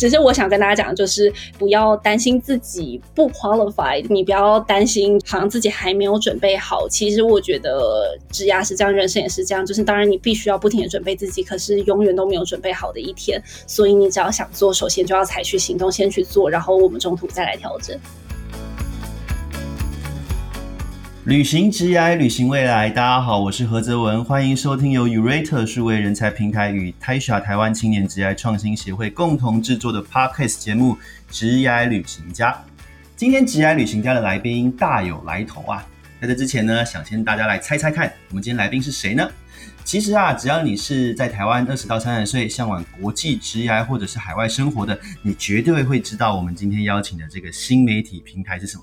只是我想跟大家讲，就是不要担心自己不 qualified，你不要担心好像自己还没有准备好。其实我觉得职涯是这样，人生也是这样，就是当然你必须要不停的准备自己，可是永远都没有准备好的一天。所以你只要想做，首先就要采取行动，先去做，然后我们中途再来调整。旅行直涯，旅行未来。大家好，我是何泽文，欢迎收听由 Urate 数位人才平台与 Taisha 台湾青年职涯创新协会共同制作的 Podcast 节目《直涯旅行家》。今天直涯旅行家的来宾大有来头啊！在这之前呢，想先大家来猜猜看，我们今天来宾是谁呢？其实啊，只要你是在台湾二十到三十岁，向往国际职涯或者是海外生活的，你绝对会知道我们今天邀请的这个新媒体平台是什么。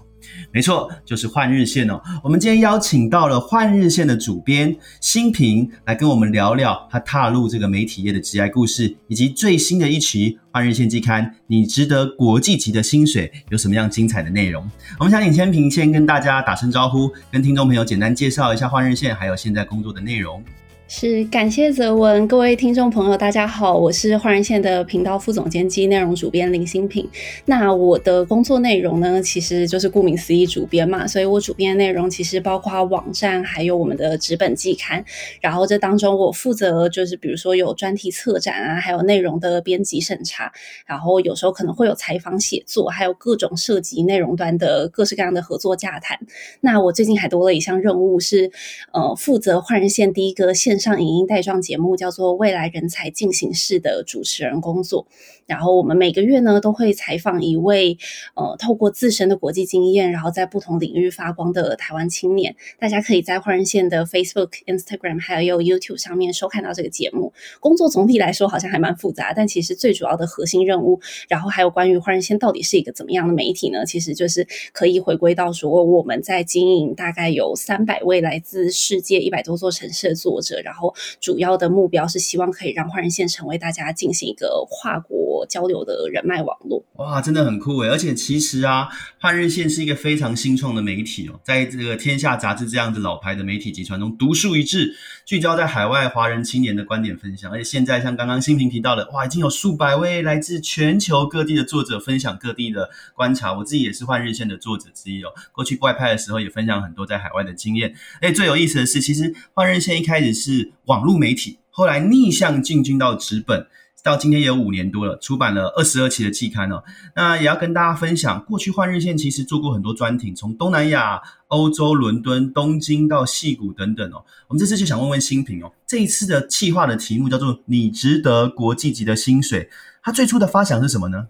没错，就是换日线哦。我们今天邀请到了换日线的主编新平来跟我们聊聊他踏入这个媒体业的职业故事，以及最新的一期换日线季刊《你值得国际级的薪水》有什么样精彩的内容。我们想请千平先跟大家打声招呼，跟听众朋友简单介绍一下换日线还有现在工作的内容。是感谢泽文，各位听众朋友，大家好，我是焕然线的频道副总监及内容主编林新平。那我的工作内容呢，其实就是顾名思义主编嘛，所以我主编的内容其实包括网站，还有我们的纸本季刊。然后这当中我负责就是比如说有专题策展啊，还有内容的编辑审查，然后有时候可能会有采访写作，还有各种涉及内容端的各式各样的合作洽谈。那我最近还多了一项任务是，呃，负责焕然线第一个线。上影音带状节目叫做《未来人才进行式》的主持人工作。然后我们每个月呢都会采访一位呃透过自身的国际经验，然后在不同领域发光的台湾青年。大家可以在换人线的 Facebook、Instagram 还有 YouTube 上面收看到这个节目。工作总体来说好像还蛮复杂，但其实最主要的核心任务，然后还有关于换人线到底是一个怎么样的媒体呢？其实就是可以回归到说我们在经营大概有三百位来自世界一百多座城市的作者，然后主要的目标是希望可以让换人线成为大家进行一个跨国。交流的人脉网络哇，真的很酷诶！而且其实啊，汉日线是一个非常新创的媒体哦，在这个天下杂志这样子老牌的媒体集团中独树一帜，聚焦在海外华人青年的观点分享。而且现在像刚刚新平提到的，哇，已经有数百位来自全球各地的作者分享各地的观察。我自己也是换日线的作者之一哦，过去外派的时候也分享很多在海外的经验。哎，最有意思的是，其实换日线一开始是网络媒体，后来逆向进军到纸本。到今天也有五年多了，出版了二十二期的季刊哦。那也要跟大家分享，过去换日线其实做过很多专题，从东南亚、欧洲、伦敦、东京到戏谷等等哦。我们这次就想问问新平哦，这一次的企划的题目叫做“你值得国际级的薪水”，它最初的发想是什么呢？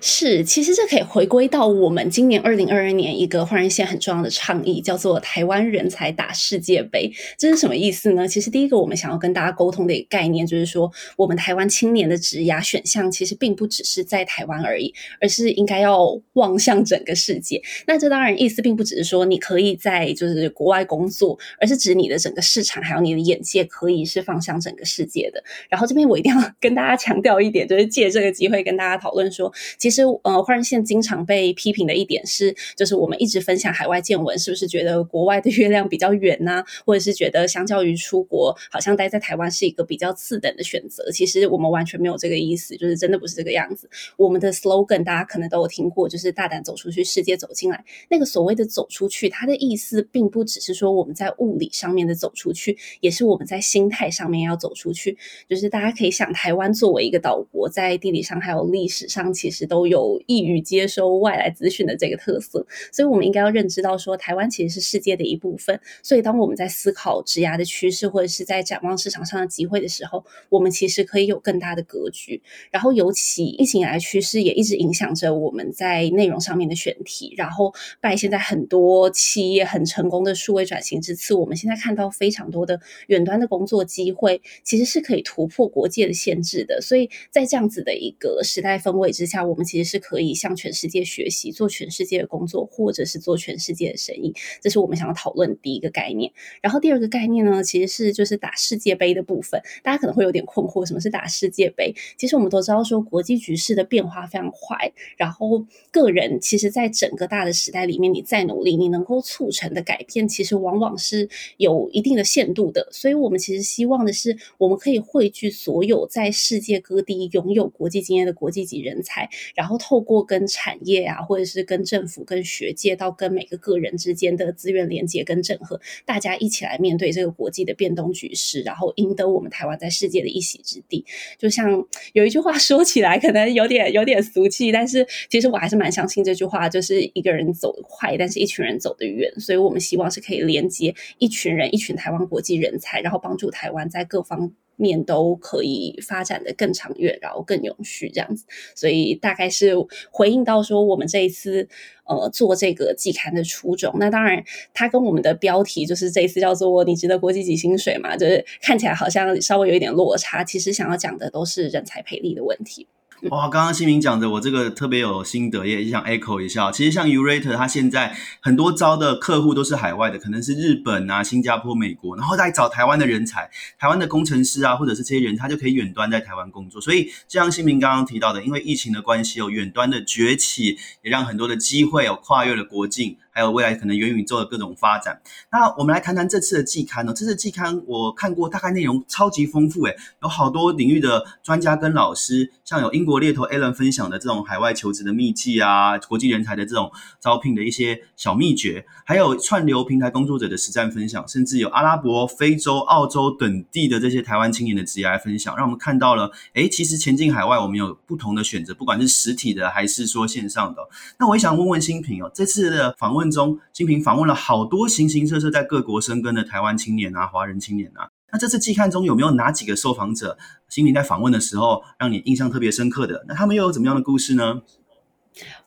是，其实这可以回归到我们今年二零二二年一个换人线很重要的倡议，叫做“台湾人才打世界杯”。这是什么意思呢？其实第一个我们想要跟大家沟通的一个概念，就是说我们台湾青年的职涯选项其实并不只是在台湾而已，而是应该要望向整个世界。那这当然意思并不只是说你可以在就是国外工作，而是指你的整个市场还有你的眼界可以是放向整个世界的。然后这边我一定要 跟大家强调一点，就是借这个机会跟大家讨论说。其实，呃，换人线经常被批评的一点是，就是我们一直分享海外见闻，是不是觉得国外的月亮比较圆呢？或者是觉得相较于出国，好像待在台湾是一个比较次等的选择？其实我们完全没有这个意思，就是真的不是这个样子。我们的 slogan 大家可能都有听过，就是大胆走出去，世界走进来。那个所谓的走出去，它的意思并不只是说我们在物理上面的走出去，也是我们在心态上面要走出去。就是大家可以想，台湾作为一个岛国，在地理上还有历史上，其其实。都有易于接收外来资讯的这个特色，所以我们应该要认知到说，台湾其实是世界的一部分。所以，当我们在思考职涯的趋势，或者是在展望市场上的机会的时候，我们其实可以有更大的格局。然后，尤其疫情来趋势也一直影响着我们在内容上面的选题。然后，拜现在很多企业很成功的数位转型之赐，我们现在看到非常多的远端的工作机会，其实是可以突破国界的限制的。所以在这样子的一个时代氛围之下，我们其实是可以向全世界学习，做全世界的工作，或者是做全世界的生意。这是我们想要讨论第一个概念。然后第二个概念呢，其实是就是打世界杯的部分。大家可能会有点困惑，什么是打世界杯？其实我们都知道，说国际局势的变化非常快，然后个人其实在整个大的时代里面，你再努力，你能够促成的改变，其实往往是有一定的限度的。所以，我们其实希望的是，我们可以汇聚所有在世界各地拥有国际经验的国际级人才，然后透过跟产业啊，或者是跟政府、跟学界，到跟每个个人之间的资源连接跟整合，大家一起来面对这个国际的变动局势，然后赢得我们台湾在世界的一席之地。就像有一句话 说起来，可能有点有点俗气，但是其实我还是蛮相信这句话，就是一个人走得快，但是一群人走得远。所以我们希望是可以连接一群人，一群台湾国际人才，然后帮助台湾在各方。面都可以发展的更长远，然后更永续这样子，所以大概是回应到说我们这一次呃做这个季刊的初衷。那当然，它跟我们的标题就是这一次叫做“你值得国际级薪水”嘛，就是看起来好像稍微有一点落差，其实想要讲的都是人才培力的问题。哇，刚刚新明讲的，我这个特别有心得，也想 echo 一下。其实像 Urate，它现在很多招的客户都是海外的，可能是日本啊、新加坡、美国，然后再找台湾的人才，台湾的工程师啊，或者是这些人，他就可以远端在台湾工作。所以，就像新明刚刚提到的，因为疫情的关系，有远端的崛起，也让很多的机会有跨越了国境。还有未来可能元宇宙的各种发展。那我们来谈谈这次的季刊呢？这次季刊我看过，大概内容超级丰富，诶，有好多领域的专家跟老师，像有英国猎头 Alan 分享的这种海外求职的秘籍啊，国际人才的这种招聘的一些小秘诀，还有串流平台工作者的实战分享，甚至有阿拉伯、非洲、澳洲等地的这些台湾青年的职业分享，让我们看到了，诶，其实前进海外我们有不同的选择，不管是实体的还是说线上的。那我也想问问新平哦，这次的访问。中，新平访问了好多形形色色在各国生根的台湾青年啊，华人青年啊。那这次季刊中有没有哪几个受访者，新平在访问的时候让你印象特别深刻的？那他们又有怎么样的故事呢？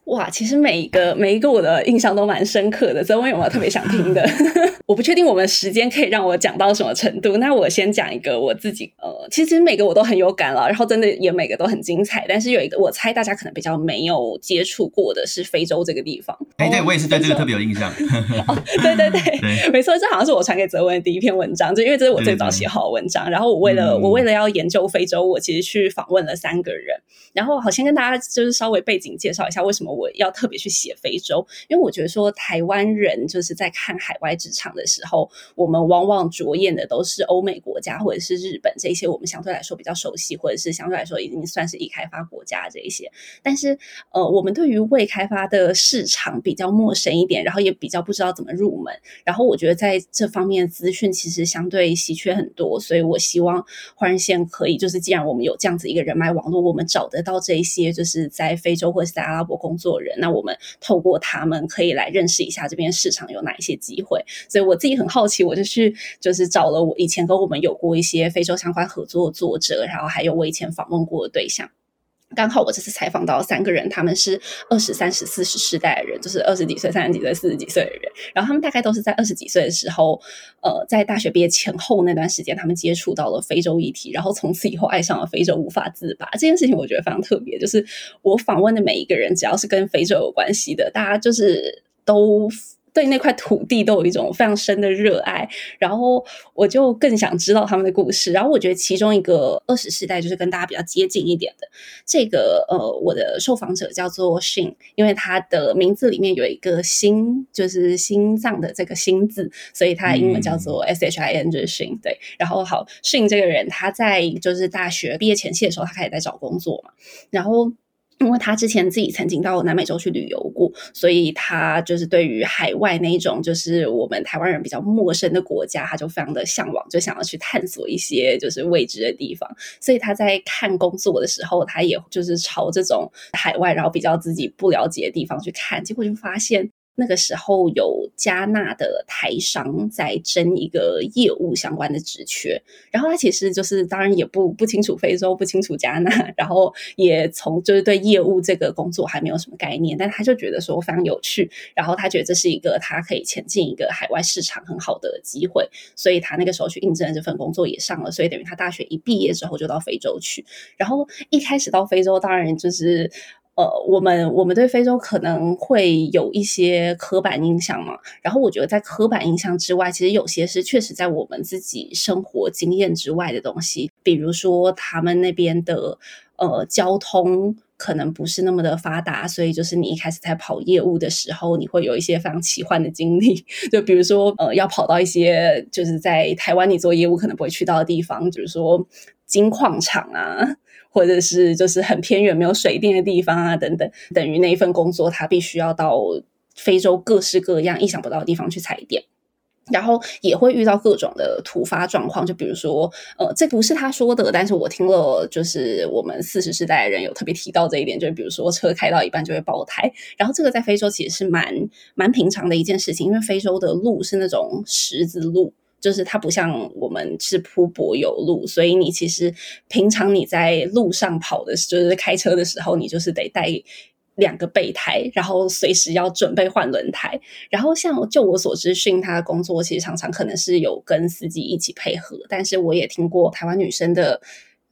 哇，其实每一个每一个我的印象都蛮深刻的。泽文有没有特别想听的？我不确定我们时间可以让我讲到什么程度。那我先讲一个我自己，呃，其实每个我都很有感了，然后真的也每个都很精彩。但是有一个，我猜大家可能比较没有接触过的是非洲这个地方。哎，对我也是对这个特别有印象。对对对，没错，这好像是我传给泽文的第一篇文章，就因为这是我最早写好的文章。然后我为了我为了要研究非洲，我其实去访问了三个人。然后好，先跟大家就是稍微背景介绍一下为什么。我要特别去写非洲，因为我觉得说台湾人就是在看海外职场的时候，我们往往着眼的都是欧美国家或者是日本这些我们相对来说比较熟悉，或者是相对来说已经算是已开发国家这一些。但是呃，我们对于未开发的市场比较陌生一点，然后也比较不知道怎么入门。然后我觉得在这方面资讯其实相对稀缺很多，所以我希望华人线可以就是既然我们有这样子一个人脉网络，我们找得到这一些就是在非洲或者是在阿拉伯工作。做人，那我们透过他们可以来认识一下这边市场有哪一些机会。所以我自己很好奇，我就去就是找了我以前跟我们有过一些非洲相关合作的作者，然后还有我以前访问过的对象。刚好我这次采访到三个人，他们是二十三、十四十世代的人，就是二十几岁、三十几岁、四十几岁的人。然后他们大概都是在二十几岁的时候，呃，在大学毕业前后那段时间，他们接触到了非洲议题，然后从此以后爱上了非洲，无法自拔。这件事情我觉得非常特别，就是我访问的每一个人，只要是跟非洲有关系的，大家就是都。对那块土地都有一种非常深的热爱，然后我就更想知道他们的故事。然后我觉得其中一个二十世代就是跟大家比较接近一点的这个呃，我的受访者叫做 Shin，因为他的名字里面有一个心，就是心脏的这个心字，所以他的英文叫做 S H I N，就是 Shin。对，然后好，Shin 这个人他在就是大学毕业前夕的时候，他开始在找工作嘛，然后。因为他之前自己曾经到南美洲去旅游过，所以他就是对于海外那一种就是我们台湾人比较陌生的国家，他就非常的向往，就想要去探索一些就是未知的地方。所以他在看工作的时候，他也就是朝这种海外，然后比较自己不了解的地方去看，结果就发现。那个时候有加纳的台商在争一个业务相关的职缺，然后他其实就是当然也不不清楚非洲，不清楚加纳，然后也从就是对业务这个工作还没有什么概念，但他就觉得说非常有趣，然后他觉得这是一个他可以前进一个海外市场很好的机会，所以他那个时候去应征这份工作也上了，所以等于他大学一毕业之后就到非洲去，然后一开始到非洲当然就是。呃，我们我们对非洲可能会有一些刻板印象嘛。然后我觉得在刻板印象之外，其实有些是确实在我们自己生活经验之外的东西。比如说他们那边的呃交通可能不是那么的发达，所以就是你一开始在跑业务的时候，你会有一些非常奇幻的经历。就比如说呃，要跑到一些就是在台湾你做业务可能不会去到的地方，比如说金矿场啊。或者是就是很偏远没有水电的地方啊，等等，等于那一份工作，他必须要到非洲各式各样意想不到的地方去踩点，然后也会遇到各种的突发状况，就比如说，呃，这不是他说的，但是我听了，就是我们四十世代的人有特别提到这一点，就是比如说车开到一半就会爆胎，然后这个在非洲其实是蛮蛮平常的一件事情，因为非洲的路是那种十字路。就是它不像我们是铺柏油路，所以你其实平常你在路上跑的，就是开车的时候，你就是得带两个备胎，然后随时要准备换轮胎。然后像就我所知，训他的工作其实常常可能是有跟司机一起配合，但是我也听过台湾女生的。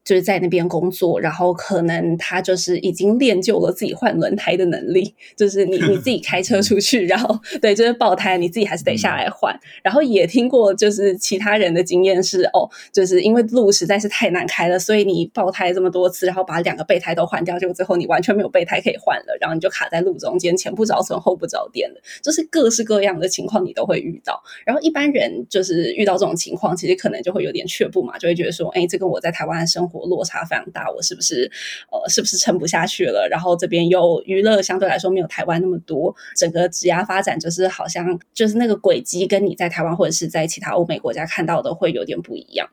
就是在那边工作，然后可能他就是已经练就了自己换轮胎的能力。就是你你自己开车出去，然后对，就是爆胎，你自己还是得下来换。然后也听过就是其他人的经验是，哦，就是因为路实在是太难开了，所以你爆胎这么多次，然后把两个备胎都换掉，结果最后你完全没有备胎可以换了，然后你就卡在路中间，前不着村后不着店的，就是各式各样的情况你都会遇到。然后一般人就是遇到这种情况，其实可能就会有点却步嘛，就会觉得说，哎，这跟我在台湾的生活。活落差非常大，我是不是呃是不是撑不下去了？然后这边又娱乐相对来说没有台湾那么多，整个职涯发展就是好像就是那个轨迹跟你在台湾或者是在其他欧美国家看到的会有点不一样。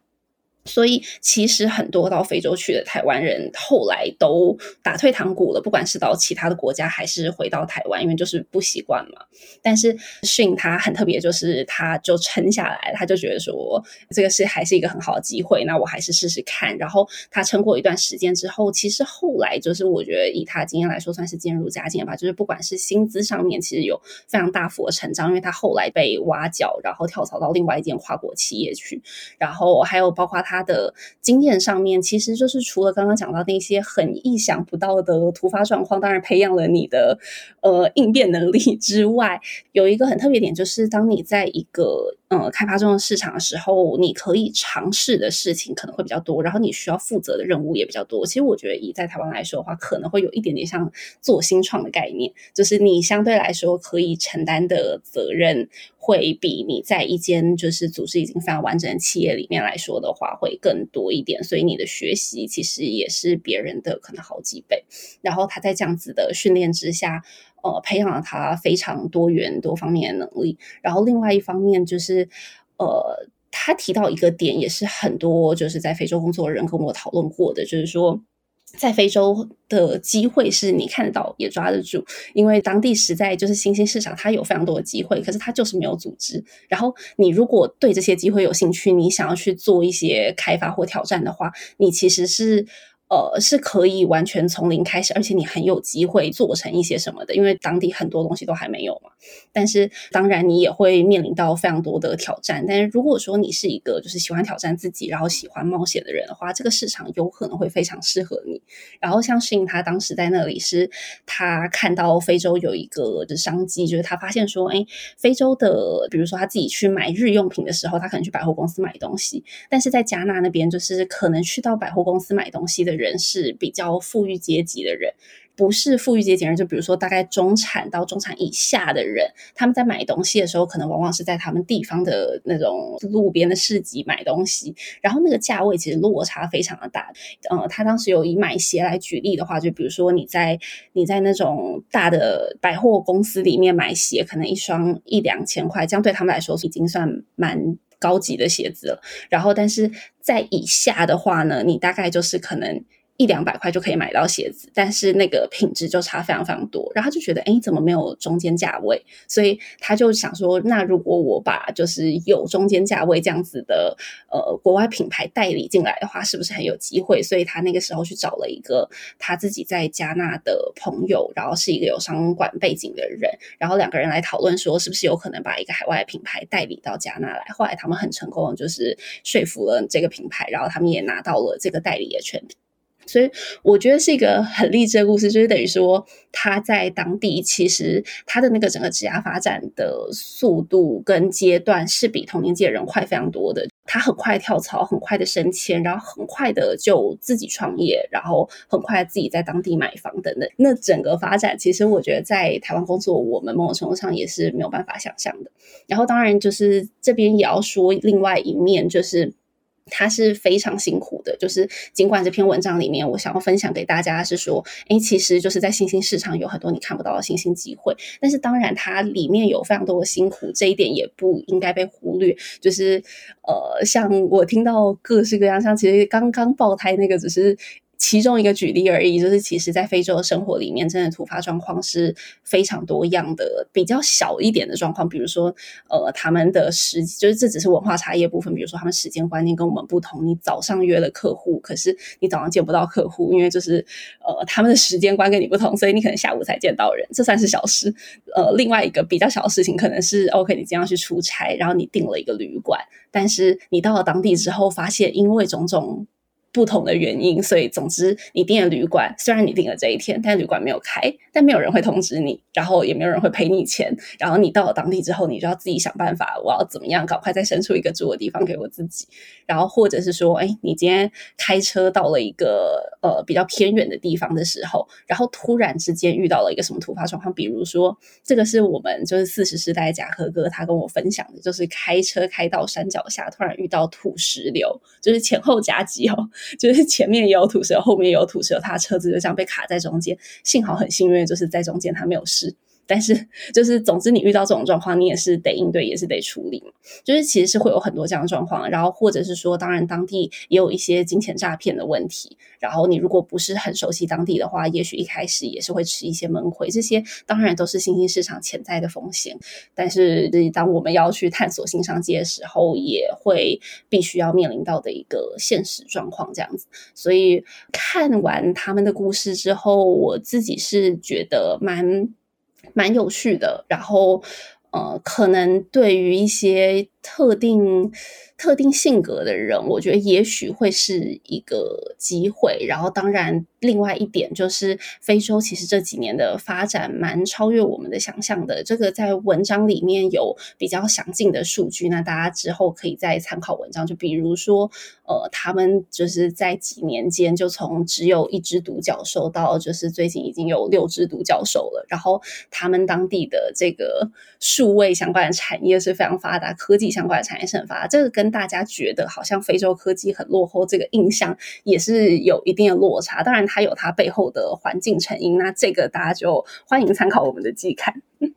所以，其实很多到非洲去的台湾人后来都打退堂鼓了，不管是到其他的国家，还是回到台湾，因为就是不习惯嘛。但是训他很特别，就是他就撑下来，他就觉得说这个是还是一个很好的机会，那我还是试试看。然后他撑过一段时间之后，其实后来就是我觉得以他经验来说，算是渐入佳境吧。就是不管是薪资上面，其实有非常大幅的成长，因为他后来被挖角，然后跳槽到另外一间跨国企业去，然后还有包括他。他的经验上面，其实就是除了刚刚讲到那些很意想不到的突发状况，当然培养了你的呃应变能力之外，有一个很特别点，就是当你在一个。呃，开发中的市场的时候，你可以尝试的事情可能会比较多，然后你需要负责的任务也比较多。其实我觉得，以在台湾来说的话，可能会有一点点像做新创的概念，就是你相对来说可以承担的责任会比你在一间就是组织已经非常完整的企业里面来说的话会会更多一点。所以你的学习其实也是别人的可能好几倍。然后他在这样子的训练之下。呃，培养了他非常多元多方面的能力。然后另外一方面就是，呃，他提到一个点，也是很多就是在非洲工作的人跟我讨论过的，就是说，在非洲的机会是你看得到也抓得住，因为当地实在就是新兴市场，它有非常多的机会，可是它就是没有组织。然后你如果对这些机会有兴趣，你想要去做一些开发或挑战的话，你其实是。呃，是可以完全从零开始，而且你很有机会做成一些什么的，因为当地很多东西都还没有嘛。但是当然你也会面临到非常多的挑战。但是如果说你是一个就是喜欢挑战自己，然后喜欢冒险的人的话，这个市场有可能会非常适合你。然后像适应他当时在那里是，他看到非洲有一个的商机，就是他发现说，哎，非洲的，比如说他自己去买日用品的时候，他可能去百货公司买东西，但是在加纳那边，就是可能去到百货公司买东西的。人是比较富裕阶级的人，不是富裕阶级人，就比如说大概中产到中产以下的人，他们在买东西的时候，可能往往是在他们地方的那种路边的市集买东西，然后那个价位其实落差非常的大。呃，他当时有以买鞋来举例的话，就比如说你在你在那种大的百货公司里面买鞋，可能一双一两千块，这样对他们来说已经算蛮。高级的鞋子了，然后但是在以下的话呢，你大概就是可能。一两百块就可以买到鞋子，但是那个品质就差非常非常多。然后他就觉得，哎，怎么没有中间价位？所以他就想说，那如果我把就是有中间价位这样子的呃国外品牌代理进来的话，是不是很有机会？所以他那个时候去找了一个他自己在加纳的朋友，然后是一个有商管背景的人，然后两个人来讨论说，是不是有可能把一个海外品牌代理到加纳来？后来他们很成功，就是说服了这个品牌，然后他们也拿到了这个代理的权利。所以我觉得是一个很励志的故事，就是等于说他在当地其实他的那个整个职业发展的速度跟阶段是比同年纪的人快非常多的。他很快跳槽，很快的升迁，然后很快的就自己创业，然后很快自己在当地买房等等。那整个发展，其实我觉得在台湾工作，我们某种程度上也是没有办法想象的。然后当然就是这边也要说另外一面，就是。它是非常辛苦的，就是尽管这篇文章里面，我想要分享给大家是说，哎，其实就是在新兴市场有很多你看不到的新兴机会，但是当然它里面有非常多的辛苦，这一点也不应该被忽略。就是呃，像我听到各式各样，像其实刚刚爆胎那个只是。其中一个举例而已，就是其实，在非洲的生活里面，真的突发状况是非常多样的。比较小一点的状况，比如说，呃，他们的时，就是这只是文化差异部分。比如说，他们时间观念跟我们不同。你早上约了客户，可是你早上见不到客户，因为就是呃，他们的时间观跟你不同，所以你可能下午才见到人。这算是小事。呃，另外一个比较小的事情，可能是 OK，你今天要去出差，然后你订了一个旅馆，但是你到了当地之后，发现因为种种。不同的原因，所以总之你订了旅馆，虽然你订了这一天，但旅馆没有开，但没有人会通知你，然后也没有人会赔你钱，然后你到了当地之后，你就要自己想办法，我要怎么样赶快再生出一个住的地方给我自己，然后或者是说，哎，你今天开车到了一个呃比较偏远的地方的时候，然后突然之间遇到了一个什么突发状况，比如说这个是我们就是四十世代贾和哥他跟我分享的，就是开车开到山脚下，突然遇到土石流，就是前后夹击哦。就是前面有土石，后面有土石，他车子就这样被卡在中间。幸好很幸运，就是在中间他没有事。但是，就是总之，你遇到这种状况，你也是得应对，也是得处理。就是其实是会有很多这样的状况，然后或者是说，当然当地也有一些金钱诈骗的问题。然后你如果不是很熟悉当地的话，也许一开始也是会吃一些闷亏。这些当然都是新兴市场潜在的风险。但是当我们要去探索新商机的时候，也会必须要面临到的一个现实状况这样子。所以看完他们的故事之后，我自己是觉得蛮。蛮有趣的，然后呃，可能对于一些特定。特定性格的人，我觉得也许会是一个机会。然后，当然，另外一点就是，非洲其实这几年的发展蛮超越我们的想象的。这个在文章里面有比较详尽的数据，那大家之后可以再参考文章。就比如说，呃，他们就是在几年间就从只有一只独角兽到就是最近已经有六只独角兽了。然后，他们当地的这个数位相关的产业是非常发达，科技相关的产业是很发。这个跟大家觉得好像非洲科技很落后，这个印象也是有一定的落差。当然，它有它背后的环境成因。那这个大家就欢迎参考我们的季刊。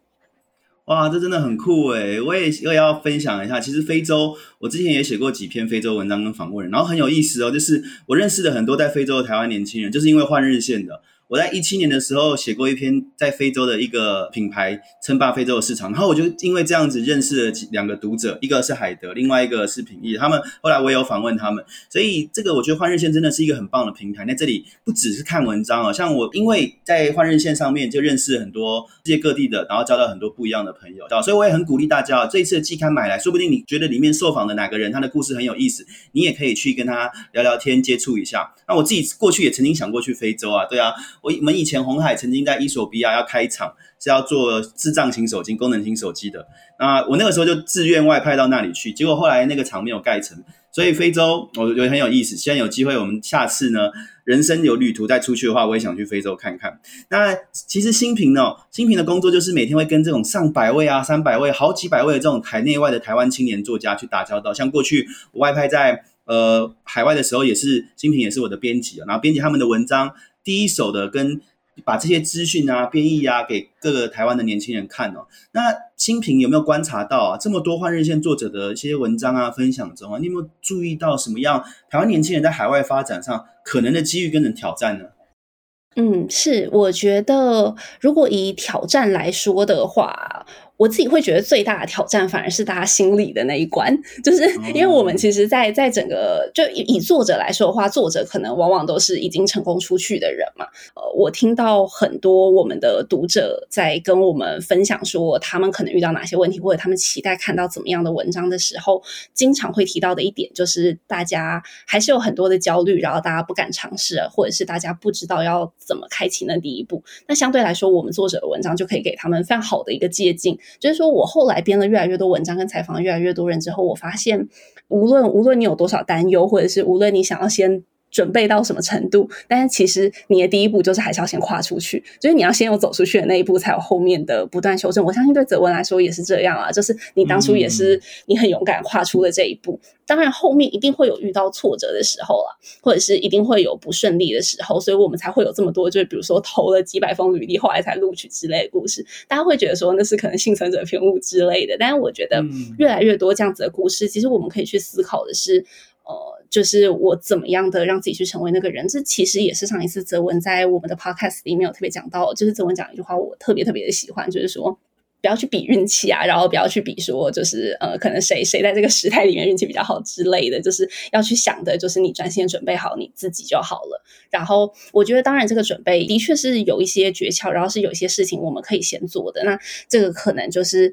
哇，这真的很酷诶！我也又要分享一下。其实非洲，我之前也写过几篇非洲文章跟访问人，然后很有意思哦。就是我认识的很多在非洲的台湾年轻人，就是因为换日线的。我在一七年的时候写过一篇在非洲的一个品牌称霸非洲的市场，然后我就因为这样子认识了两个读者，一个是海德，另外一个是品义，他们后来我也有访问他们，所以这个我觉得换日线真的是一个很棒的平台。那这里不只是看文章啊，像我因为在换日线上面就认识很多世界各地的，然后交到很多不一样的朋友，所以我也很鼓励大家，这一次的季刊买来说不定你觉得里面受访的哪个人他的故事很有意思，你也可以去跟他聊聊天，接触一下。那我自己过去也曾经想过去非洲啊，对啊。我们以前红海曾经在伊索比亚要开厂，是要做智障型手机、功能型手机的。那我那个时候就自愿外派到那里去，结果后来那个厂没有盖成。所以非洲我觉得很有意思。现在有机会，我们下次呢，人生有旅途再出去的话，我也想去非洲看看。那其实新平呢，新平的工作就是每天会跟这种上百位啊、三百位、好几百位的这种台内外的台湾青年作家去打交道。像过去我外派在呃海外的时候，也是新平也是我的编辑啊，然后编辑他们的文章。第一手的跟把这些资讯啊编译啊给各个台湾的年轻人看哦。那新平有没有观察到啊？这么多换日线作者的一些文章啊分享中啊，你有没有注意到什么样台湾年轻人在海外发展上可能的机遇跟挑战呢？嗯，是，我觉得如果以挑战来说的话。我自己会觉得最大的挑战反而是大家心里的那一关，就是因为我们其实，在在整个就以作者来说的话，作者可能往往都是已经成功出去的人嘛。呃，我听到很多我们的读者在跟我们分享说，他们可能遇到哪些问题，或者他们期待看到怎么样的文章的时候，经常会提到的一点就是，大家还是有很多的焦虑，然后大家不敢尝试，或者是大家不知道要怎么开启那第一步。那相对来说，我们作者的文章就可以给他们非常好的一个借鉴。就是说我后来编了越来越多文章，跟采访越来越多人之后，我发现，无论无论你有多少担忧，或者是无论你想要先。准备到什么程度？但是其实你的第一步就是还是要先跨出去，就是你要先有走出去的那一步，才有后面的不断修正。我相信对泽文来说也是这样啊，就是你当初也是你很勇敢跨出了这一步。当然后面一定会有遇到挫折的时候了，或者是一定会有不顺利的时候，所以我们才会有这么多，就是比如说投了几百封履历，后来才录取之类的故事。大家会觉得说那是可能幸存者偏误之类的，但是我觉得越来越多这样子的故事，其实我们可以去思考的是。呃，就是我怎么样的让自己去成为那个人，这其实也是上一次泽文在我们的 podcast 里面有特别讲到，就是泽文讲一句话，我特别特别的喜欢，就是说不要去比运气啊，然后不要去比说，就是呃，可能谁谁在这个时代里面运气比较好之类的，就是要去想的，就是你专心准备好你自己就好了。然后我觉得，当然这个准备的确是有一些诀窍，然后是有一些事情我们可以先做的。那这个可能就是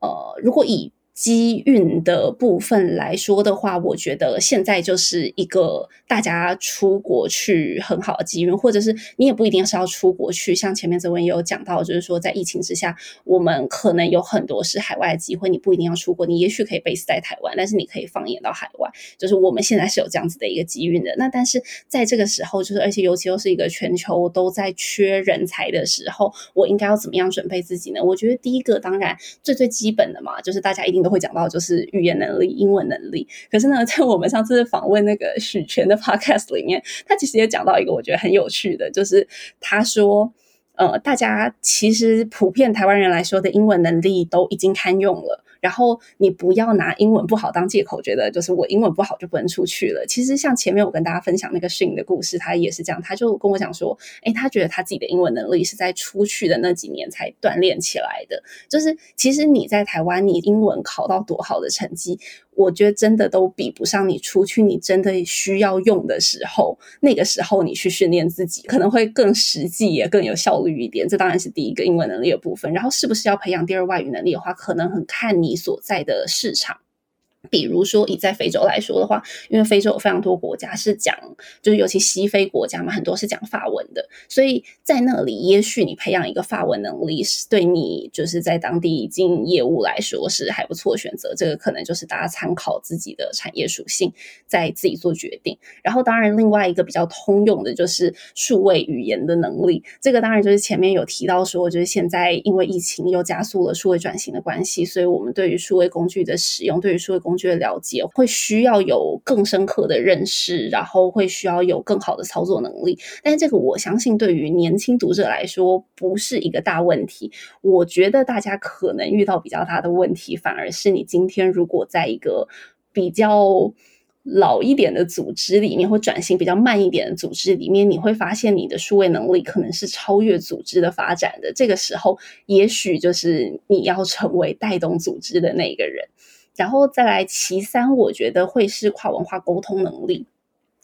呃，如果以机运的部分来说的话，我觉得现在就是一个大家出国去很好的机运，或者是你也不一定是要出国去。像前面这位也有讲到，就是说在疫情之下，我们可能有很多是海外的机会，你不一定要出国，你也许可以 base 在台湾，但是你可以放眼到海外。就是我们现在是有这样子的一个机运的。那但是在这个时候，就是而且尤其又是一个全球都在缺人才的时候，我应该要怎么样准备自己呢？我觉得第一个当然最最基本的嘛，就是大家一定都。会讲到就是语言能力、英文能力。可是呢，在我们上次访问那个许权的 podcast 里面，他其实也讲到一个我觉得很有趣的，就是他说，呃，大家其实普遍台湾人来说的英文能力都已经堪用了。然后你不要拿英文不好当借口，觉得就是我英文不好就不能出去了。其实像前面我跟大家分享那个训的故事，他也是这样，他就跟我讲说，哎，他觉得他自己的英文能力是在出去的那几年才锻炼起来的。就是其实你在台湾，你英文考到多好的成绩。我觉得真的都比不上你出去，你真的需要用的时候，那个时候你去训练自己，可能会更实际也更有效率一点。这当然是第一个英文能力的部分。然后是不是要培养第二外语能力的话，可能很看你所在的市场。比如说，以在非洲来说的话，因为非洲有非常多国家是讲，就是尤其西非国家嘛，很多是讲法文的，所以在那里，也许你培养一个法文能力，是对你就是在当地经营业务来说是还不错选择。这个可能就是大家参考自己的产业属性，在自己做决定。然后，当然另外一个比较通用的就是数位语言的能力，这个当然就是前面有提到说，就是现在因为疫情又加速了数位转型的关系，所以我们对于数位工具的使用，对于数位工工具的了解会需要有更深刻的认识，然后会需要有更好的操作能力。但是这个我相信对于年轻读者来说不是一个大问题。我觉得大家可能遇到比较大的问题，反而是你今天如果在一个比较老一点的组织里面，或转型比较慢一点的组织里面，你会发现你的数位能力可能是超越组织的发展的。这个时候，也许就是你要成为带动组织的那一个人。然后再来，其三，我觉得会是跨文化沟通能力。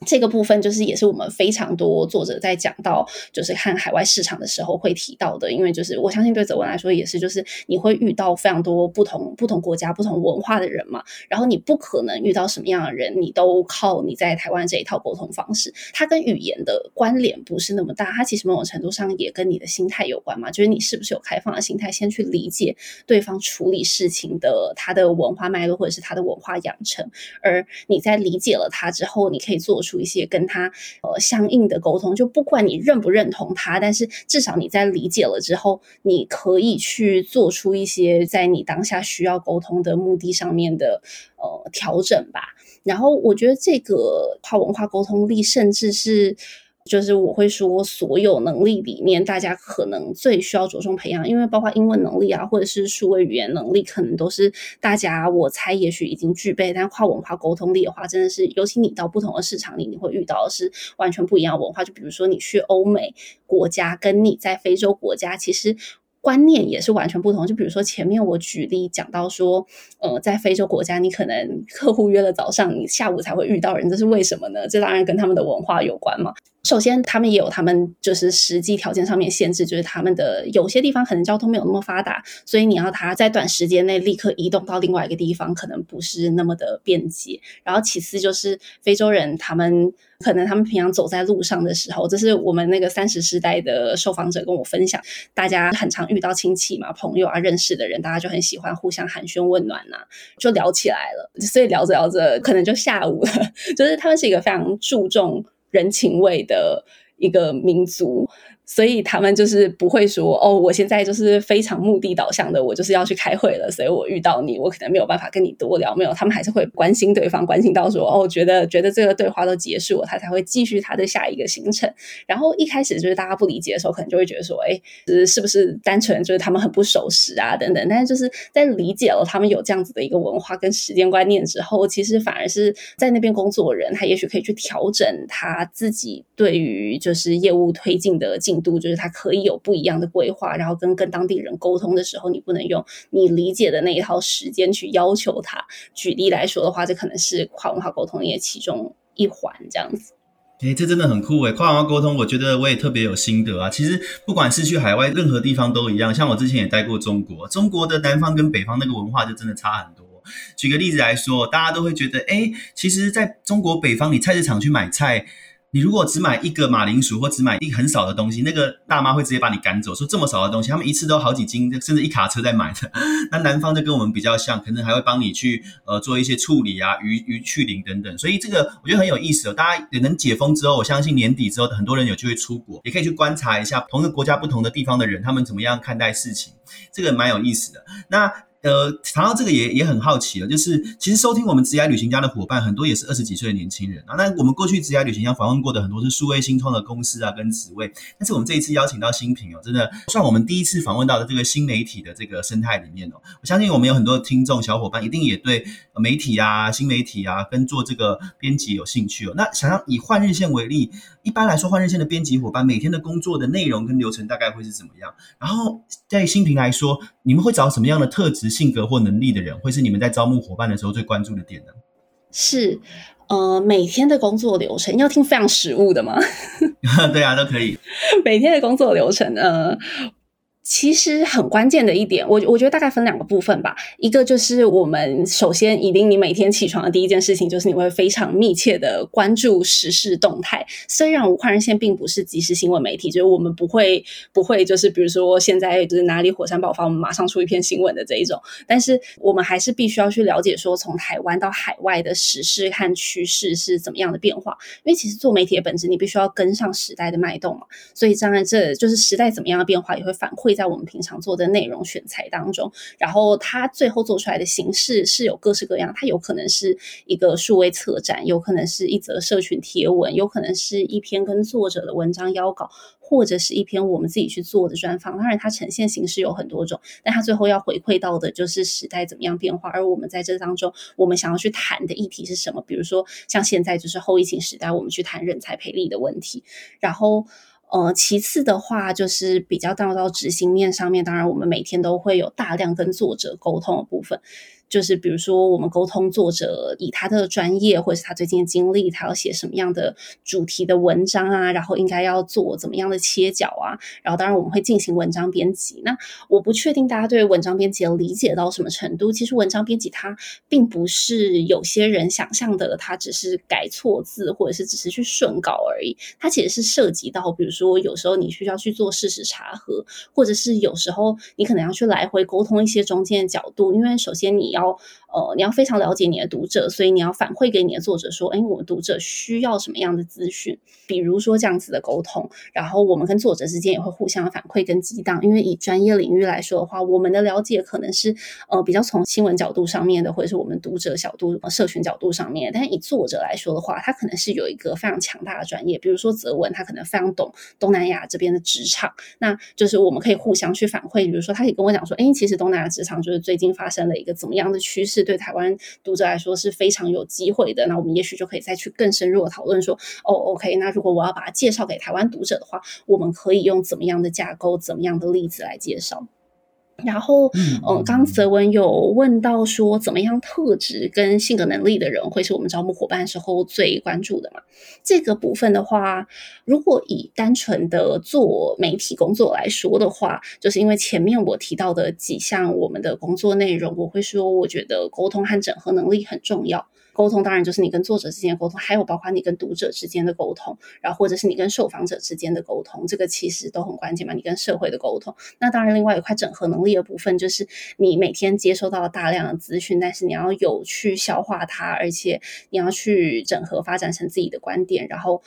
这个部分就是也是我们非常多作者在讲到，就是看海外市场的时候会提到的。因为就是我相信对泽文来说也是，就是你会遇到非常多不同不同国家、不同文化的人嘛。然后你不可能遇到什么样的人，你都靠你在台湾这一套沟通方式。它跟语言的关联不是那么大，它其实某种程度上也跟你的心态有关嘛。就是你是不是有开放的心态，先去理解对方处理事情的他的文化脉络，或者是他的文化养成。而你在理解了他之后，你可以做出。一些跟他呃相应的沟通，就不管你认不认同他，但是至少你在理解了之后，你可以去做出一些在你当下需要沟通的目的上面的呃调整吧。然后我觉得这个跨文化沟通力，甚至是。就是我会说，所有能力里面，大家可能最需要着重培养，因为包括英文能力啊，或者是数位语言能力，可能都是大家我猜也许已经具备。但跨文化沟通力的话，真的是，尤其你到不同的市场里，你会遇到的是完全不一样的文化。就比如说你去欧美国家，跟你在非洲国家，其实。观念也是完全不同。就比如说前面我举例讲到说，呃，在非洲国家，你可能客户约了早上，你下午才会遇到人，这是为什么呢？这当然跟他们的文化有关嘛。首先，他们也有他们就是实际条件上面限制，就是他们的有些地方可能交通没有那么发达，所以你要他在短时间内立刻移动到另外一个地方，可能不是那么的便捷。然后其次就是非洲人，他们可能他们平常走在路上的时候，这是我们那个三十世代的受访者跟我分享，大家很常遇到亲戚嘛、朋友啊、认识的人，大家就很喜欢互相寒暄问暖呐，就聊起来了。所以聊着聊着，可能就下午了。就是他们是一个非常注重。人情味的一个民族。所以他们就是不会说哦，我现在就是非常目的导向的，我就是要去开会了，所以我遇到你，我可能没有办法跟你多聊。没有，他们还是会关心对方，关心到说哦，觉得觉得这个对话都结束了，他才会继续他的下一个行程。然后一开始就是大家不理解的时候，可能就会觉得说，哎，是是不是单纯就是他们很不守时啊等等。但是就是在理解了他们有这样子的一个文化跟时间观念之后，其实反而是在那边工作人，他也许可以去调整他自己对于就是业务推进的进度就是他可以有不一样的规划，然后跟跟当地人沟通的时候，你不能用你理解的那一套时间去要求他。举例来说的话，这可能是跨文化沟通也其中一环，这样子。哎，这真的很酷哎！跨文化沟通，我觉得我也特别有心得啊。其实不管是去海外，任何地方都一样。像我之前也待过中国，中国的南方跟北方那个文化就真的差很多。举个例子来说，大家都会觉得，哎，其实在中国北方，你菜市场去买菜。你如果只买一个马铃薯，或只买一很少的东西，那个大妈会直接把你赶走，说这么少的东西，他们一次都好几斤，甚至一卡车在买的。那南方就跟我们比较像，可能还会帮你去呃做一些处理啊，鱼鱼去鳞等等。所以这个我觉得很有意思哦。大家也能解封之后，我相信年底之后很多人有机会出国，也可以去观察一下同一个国家不同的地方的人，他们怎么样看待事情，这个蛮有意思的。那。呃，谈到这个也也很好奇了，就是其实收听我们职涯旅行家的伙伴很多也是二十几岁的年轻人啊。那我们过去职涯旅行家访问过的很多是数位新创的公司啊跟职位，但是我们这一次邀请到新品哦，真的算我们第一次访问到的这个新媒体的这个生态里面哦。我相信我们有很多听众小伙伴一定也对媒体啊、新媒体啊跟做这个编辑有兴趣哦。那想要以换日线为例，一般来说换日线的编辑伙伴每天的工作的内容跟流程大概会是怎么样？然后在新品来说，你们会找什么样的特质？性格或能力的人，会是你们在招募伙伴的时候最关注的点呢？是，呃，每天的工作流程要听非常实务的吗？对啊，都可以。每天的工作流程，呃。其实很关键的一点，我我觉得大概分两个部分吧。一个就是我们首先，一定你每天起床的第一件事情就是你会非常密切的关注时事动态。虽然无跨人线并不是即时新闻媒体，就是我们不会不会就是比如说现在就是哪里火山爆发，我们马上出一篇新闻的这一种。但是我们还是必须要去了解说，从台湾到海外的时事和趋势是怎么样的变化。因为其实做媒体的本质，你必须要跟上时代的脉动嘛。所以当然，这就是时代怎么样的变化，也会反馈。在我们平常做的内容选材当中，然后它最后做出来的形式是有各式各样，它有可能是一个数位策展，有可能是一则社群贴文，有可能是一篇跟作者的文章邀稿，或者是一篇我们自己去做的专访。当然，它呈现形式有很多种，但它最后要回馈到的就是时代怎么样变化，而我们在这当中，我们想要去谈的议题是什么？比如说，像现在就是后疫情时代，我们去谈人才培力的问题，然后。呃，其次的话，就是比较到到执行面上面，当然我们每天都会有大量跟作者沟通的部分。就是比如说，我们沟通作者以他的专业或者是他最近的经历，他要写什么样的主题的文章啊，然后应该要做怎么样的切角啊，然后当然我们会进行文章编辑。那我不确定大家对文章编辑的理解到什么程度。其实文章编辑它并不是有些人想象的，它只是改错字或者是只是去顺稿而已。它其实是涉及到，比如说有时候你需要去做事实查核，或者是有时候你可能要去来回沟通一些中间的角度，因为首先你。要呃，你要非常了解你的读者，所以你要反馈给你的作者说，哎，我们读者需要什么样的资讯？比如说这样子的沟通，然后我们跟作者之间也会互相反馈跟激荡。因为以专业领域来说的话，我们的了解可能是呃比较从新闻角度上面的，或者是我们读者角度、社群角度上面。但是以作者来说的话，他可能是有一个非常强大的专业，比如说泽文，他可能非常懂东南亚这边的职场，那就是我们可以互相去反馈。比如说，他可以跟我讲说，哎，其实东南亚职场就是最近发生了一个怎么样的趋势，对台湾读者来说是非常有机会的。那我们也许就可以再去更深入的讨论说，哦，OK，那如果我要把它介绍给台湾读者的话，我们可以用怎么样的架构、怎么样的例子来介绍？然后，嗯，刚泽文有问到说，怎么样特质跟性格能力的人会是我们招募伙伴时候最关注的嘛？这个部分的话，如果以单纯的做媒体工作来说的话，就是因为前面我提到的几项我们的工作内容，我会说，我觉得沟通和整合能力很重要。沟通当然就是你跟作者之间的沟通，还有包括你跟读者之间的沟通，然后或者是你跟受访者之间的沟通，这个其实都很关键嘛。你跟社会的沟通，那当然另外一块整合能力的部分，就是你每天接收到大量的资讯，但是你要有去消化它，而且你要去整合发展成自己的观点，然后。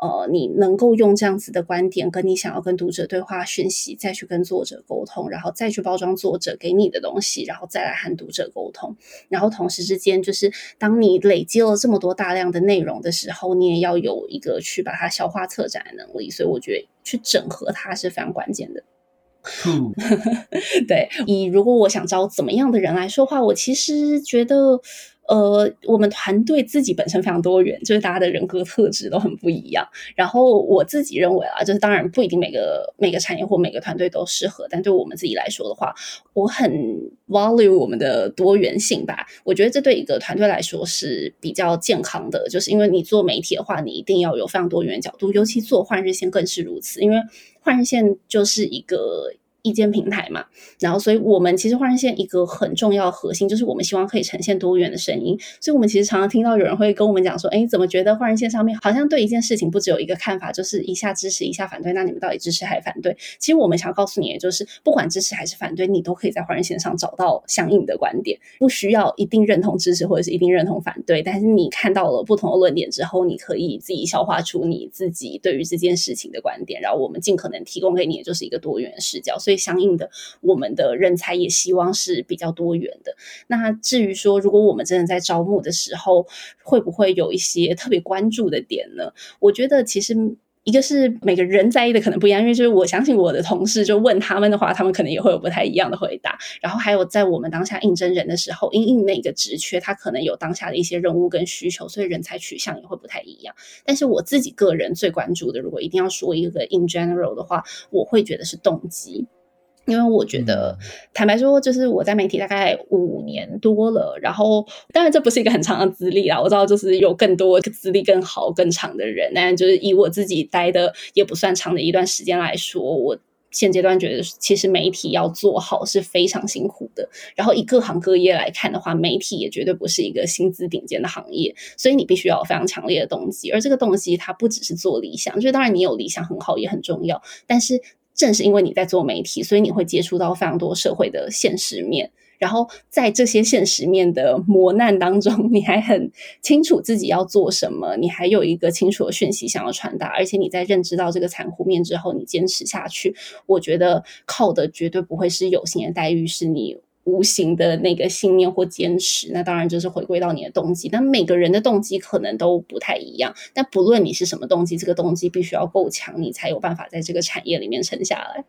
呃，你能够用这样子的观点，跟你想要跟读者对话讯息，再去跟作者沟通，然后再去包装作者给你的东西，然后再来和读者沟通。然后同时之间，就是当你累积了这么多大量的内容的时候，你也要有一个去把它消化策展的能力。所以我觉得去整合它是非常关键的。对，以如果我想招怎么样的人来说话，我其实觉得。呃，我们团队自己本身非常多元，就是大家的人格特质都很不一样。然后我自己认为啊，就是当然不一定每个每个产业或每个团队都适合，但对我们自己来说的话，我很 value 我们的多元性吧。我觉得这对一个团队来说是比较健康的，就是因为你做媒体的话，你一定要有非常多元角度，尤其做换日线更是如此，因为换日线就是一个。意见平台嘛，然后所以我们其实换人线一个很重要核心就是我们希望可以呈现多元的声音，所以我们其实常常听到有人会跟我们讲说，哎，怎么觉得换人线上面好像对一件事情不只有一个看法，就是一下支持一下反对，那你们到底支持还是反对？其实我们想要告诉你，就是不管支持还是反对，你都可以在换人线上找到相应的观点，不需要一定认同支持或者是一定认同反对，但是你看到了不同的论点之后，你可以自己消化出你自己对于这件事情的观点，然后我们尽可能提供给你的就是一个多元视角，所以。所以，相应的，我们的人才也希望是比较多元的。那至于说，如果我们真的在招募的时候，会不会有一些特别关注的点呢？我觉得，其实一个是每个人在意的可能不一样，因为就是我相信我的同事就问他们的话，他们可能也会有不太一样的回答。然后还有在我们当下应征人的时候，因应那个职缺，他可能有当下的一些任务跟需求，所以人才取向也会不太一样。但是我自己个人最关注的，如果一定要说一个 in general 的话，我会觉得是动机。因为我觉得，坦白说，就是我在媒体大概五年多了，然后当然这不是一个很长的资历啦。我知道，就是有更多资历更好、更长的人，但就是以我自己待的也不算长的一段时间来说，我现阶段觉得，其实媒体要做好是非常辛苦的。然后以各行各业来看的话，媒体也绝对不是一个薪资顶尖的行业，所以你必须要有非常强烈的动机。而这个动机，它不只是做理想，就是当然你有理想很好，也很重要，但是。正是因为你在做媒体，所以你会接触到非常多社会的现实面。然后在这些现实面的磨难当中，你还很清楚自己要做什么，你还有一个清楚的讯息想要传达。而且你在认知到这个残酷面之后，你坚持下去，我觉得靠的绝对不会是有形的待遇，是你。无形的那个信念或坚持，那当然就是回归到你的动机。那每个人的动机可能都不太一样。但不论你是什么动机，这个动机必须要够强，你才有办法在这个产业里面撑下来。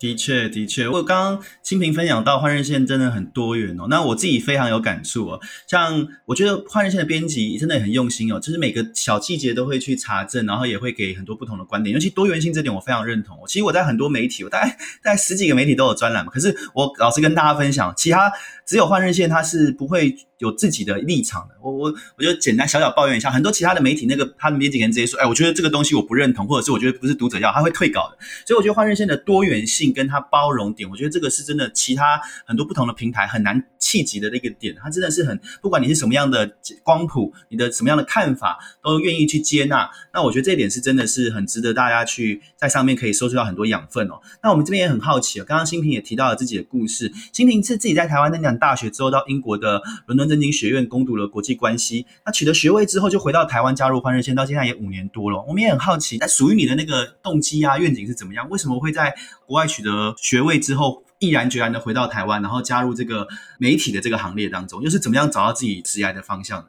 的确，的确，我刚刚清平分享到换日线真的很多元哦。那我自己非常有感触哦。像我觉得换日线的编辑真的很用心哦，就是每个小细节都会去查证，然后也会给很多不同的观点。尤其多元性这点，我非常认同。其实我在很多媒体，我大概大概十几个媒体都有专栏嘛。可是我老实跟大家分享，其他只有换日线，它是不会。有自己的立场的，我我我就简单小小抱怨一下，很多其他的媒体那个他的编辑人直接说，哎，我觉得这个东西我不认同，或者是我觉得不是读者要，他会退稿的。所以我觉得换日线的多元性跟它包容点，我觉得这个是真的，其他很多不同的平台很难企及的那个点，它真的是很，不管你是什么样的光谱，你的什么样的看法，都愿意去接纳。那我觉得这一点是真的是很值得大家去在上面可以收集到很多养分哦。那我们这边也很好奇哦，刚刚新平也提到了自己的故事，新平是自己在台湾那讲大学之后到英国的伦敦。政经学院攻读了国际关系，那取得学位之后就回到台湾加入换日线，到现在也五年多了。我们也很好奇，那属于你的那个动机啊、愿景是怎么样？为什么会在国外取得学位之后，毅然决然的回到台湾，然后加入这个媒体的这个行列当中？又是怎么样找到自己职业的方向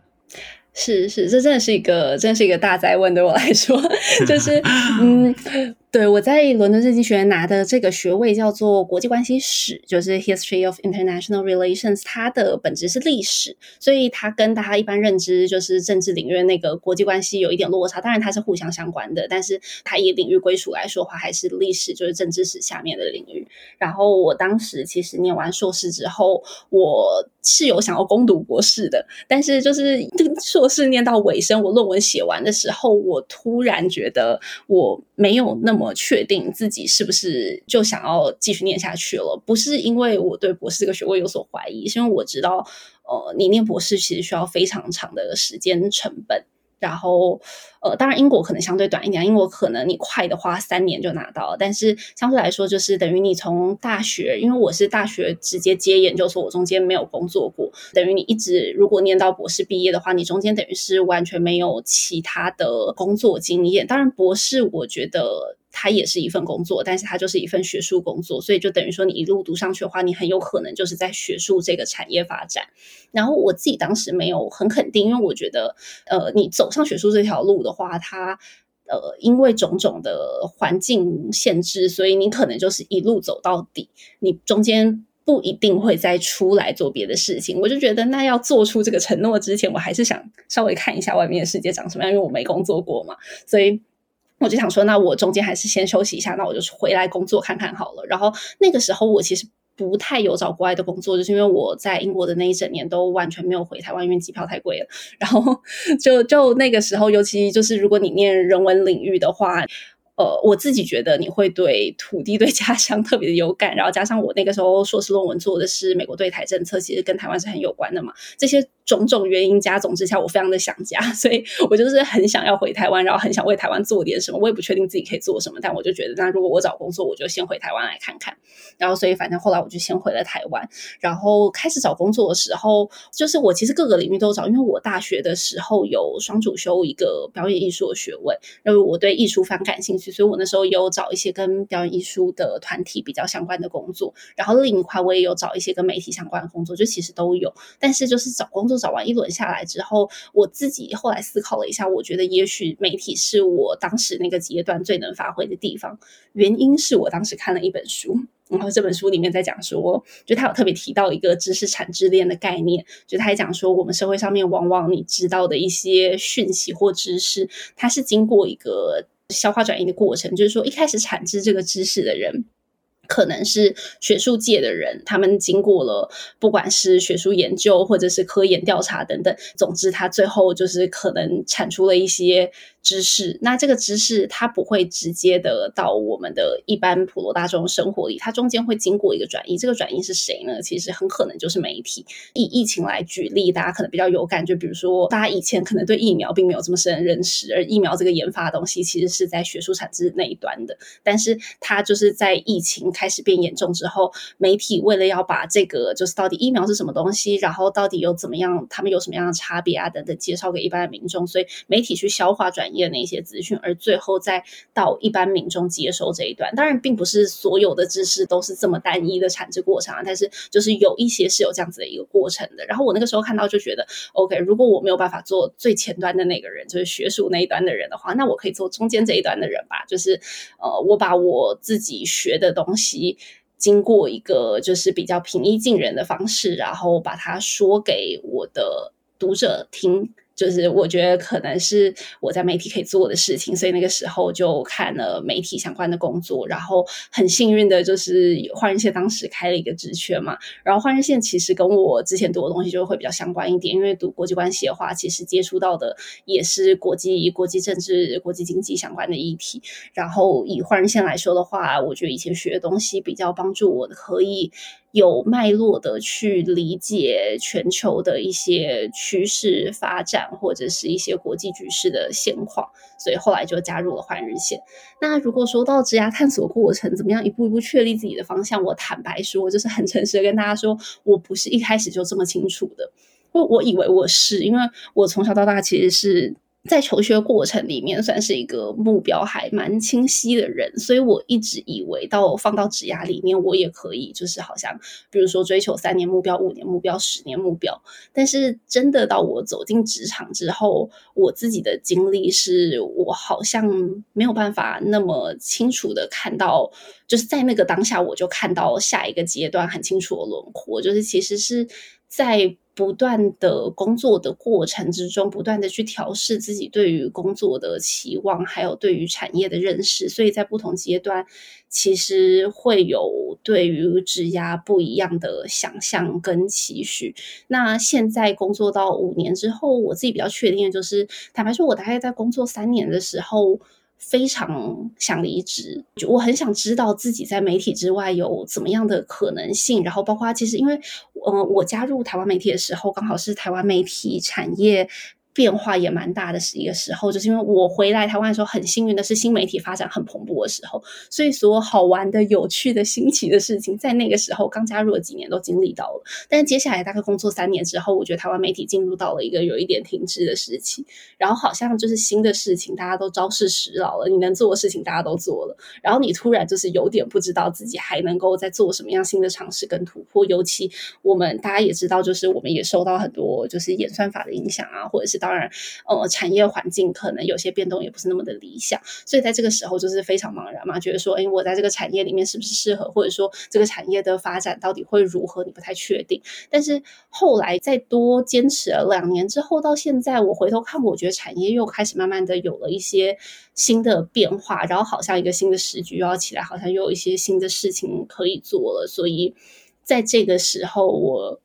是是，这真的是一个，真的是一个大灾问。对我来说，就是 嗯。对，我在伦敦政经学院拿的这个学位叫做国际关系史，就是 History of International Relations。它的本质是历史，所以它跟大家一般认知就是政治领域那个国际关系有一点落差。当然它是互相相关的，但是它以领域归属来说的话，还是历史，就是政治史下面的领域。然后我当时其实念完硕士之后，我是有想要攻读博士的，但是就是硕士念到尾声，我论文写完的时候，我突然觉得我没有那么。我确定自己是不是就想要继续念下去了？不是因为我对博士这个学位有所怀疑，是因为我知道，呃，你念博士其实需要非常长的时间成本。然后，呃，当然英国可能相对短一点，英国可能你快的话三年就拿到了，但是相对来说就是等于你从大学，因为我是大学直接接研究所，我中间没有工作过，等于你一直如果念到博士毕业的话，你中间等于是完全没有其他的工作经验。当然，博士我觉得。它也是一份工作，但是它就是一份学术工作，所以就等于说你一路读上去的话，你很有可能就是在学术这个产业发展。然后我自己当时没有很肯定，因为我觉得，呃，你走上学术这条路的话，它呃因为种种的环境限制，所以你可能就是一路走到底，你中间不一定会再出来做别的事情。我就觉得，那要做出这个承诺之前，我还是想稍微看一下外面的世界长什么样，因为我没工作过嘛，所以。我就想说，那我中间还是先休息一下，那我就回来工作看看好了。然后那个时候，我其实不太有找国外的工作，就是因为我在英国的那一整年都完全没有回台湾，因为机票太贵了。然后 就就那个时候，尤其就是如果你念人文领域的话。呃，我自己觉得你会对土地、对家乡特别的有感，然后加上我那个时候硕士论文做的是美国对台政策，其实跟台湾是很有关的嘛。这些种种原因加总之下，我非常的想家，所以我就是很想要回台湾，然后很想为台湾做点什么。我也不确定自己可以做什么，但我就觉得，那如果我找工作，我就先回台湾来看看。然后，所以反正后来我就先回了台湾，然后开始找工作的时候，就是我其实各个领域都找，因为我大学的时候有双主修一个表演艺术的学位，因为我对艺术非常感兴趣。所以我那时候有找一些跟表演艺术的团体比较相关的工作，然后另一块我也有找一些跟媒体相关的工作，就其实都有。但是就是找工作找完一轮下来之后，我自己后来思考了一下，我觉得也许媒体是我当时那个阶段最能发挥的地方。原因是我当时看了一本书，然后这本书里面在讲说，就他有特别提到一个知识产质链的概念，就他还讲说，我们社会上面往往你知道的一些讯息或知识，它是经过一个。消化转移的过程，就是说，一开始产制这个知识的人。可能是学术界的人，他们经过了不管是学术研究或者是科研调查等等，总之他最后就是可能产出了一些知识。那这个知识它不会直接的到我们的一般普罗大众生活里，它中间会经过一个转移。这个转移是谁呢？其实很可能就是媒体。以疫情来举例，大家可能比较有感，就比如说大家以前可能对疫苗并没有这么深的认识，而疫苗这个研发的东西其实是在学术产值那一端的，但是它就是在疫情。开始变严重之后，媒体为了要把这个就是到底疫苗是什么东西，然后到底有怎么样，他们有什么样的差别啊等等，介绍给一般的民众，所以媒体去消化转移的那些资讯，而最后再到一般民众接收这一段。当然，并不是所有的知识都是这么单一的产制过程啊，但是就是有一些是有这样子的一个过程的。然后我那个时候看到就觉得，OK，如果我没有办法做最前端的那个人，就是学术那一端的人的话，那我可以做中间这一端的人吧，就是呃，我把我自己学的东西。及经过一个就是比较平易近人的方式，然后把它说给我的读者听。就是我觉得可能是我在媒体可以做的事情，所以那个时候就看了媒体相关的工作，然后很幸运的就是换日线当时开了一个职缺嘛，然后换日线其实跟我之前读的东西就会比较相关一点，因为读国际关系的话，其实接触到的也是国际国际政治、国际经济相关的议题，然后以换日线来说的话，我觉得以前学的东西比较帮助我可以。有脉络的去理解全球的一些趋势发展，或者是一些国际局势的现况，所以后来就加入了换日线。那如果说到职涯探索过程，怎么样一步一步确立自己的方向？我坦白说，就是很诚实的跟大家说，我不是一开始就这么清楚的。我我以为我是，因为我从小到大其实是。在求学过程里面，算是一个目标还蛮清晰的人，所以我一直以为到放到职涯里面，我也可以，就是好像比如说追求三年目标、五年目标、十年目标。但是真的到我走进职场之后，我自己的经历是我好像没有办法那么清楚的看到，就是在那个当下我就看到下一个阶段很清楚的轮廓，就是其实是在。不断的工作的过程之中，不断的去调试自己对于工作的期望，还有对于产业的认识，所以在不同阶段，其实会有对于职涯不一样的想象跟期许。那现在工作到五年之后，我自己比较确定的就是，坦白说，我大概在工作三年的时候。非常想离职，就我很想知道自己在媒体之外有怎么样的可能性。然后，包括其实，因为，嗯，我加入台湾媒体的时候，刚好是台湾媒体产业。变化也蛮大的是一个时候，就是因为我回来台湾的时候，很幸运的是新媒体发展很蓬勃的时候，所以所有好玩的、有趣的、新奇的事情，在那个时候刚加入了几年都经历到了。但是接下来大概工作三年之后，我觉得台湾媒体进入到了一个有一点停滞的时期，然后好像就是新的事情大家都招式时老了，你能做的事情大家都做了，然后你突然就是有点不知道自己还能够在做什么样新的尝试跟突破。尤其我们大家也知道，就是我们也受到很多就是演算法的影响啊，或者是当然，呃，产业环境可能有些变动，也不是那么的理想，所以在这个时候就是非常茫然嘛，觉得说，哎，我在这个产业里面是不是适合，或者说这个产业的发展到底会如何，你不太确定。但是后来再多坚持了两年之后，到现在我回头看，我觉得产业又开始慢慢的有了一些新的变化，然后好像一个新的时局又要起来，好像又有一些新的事情可以做了。所以在这个时候，我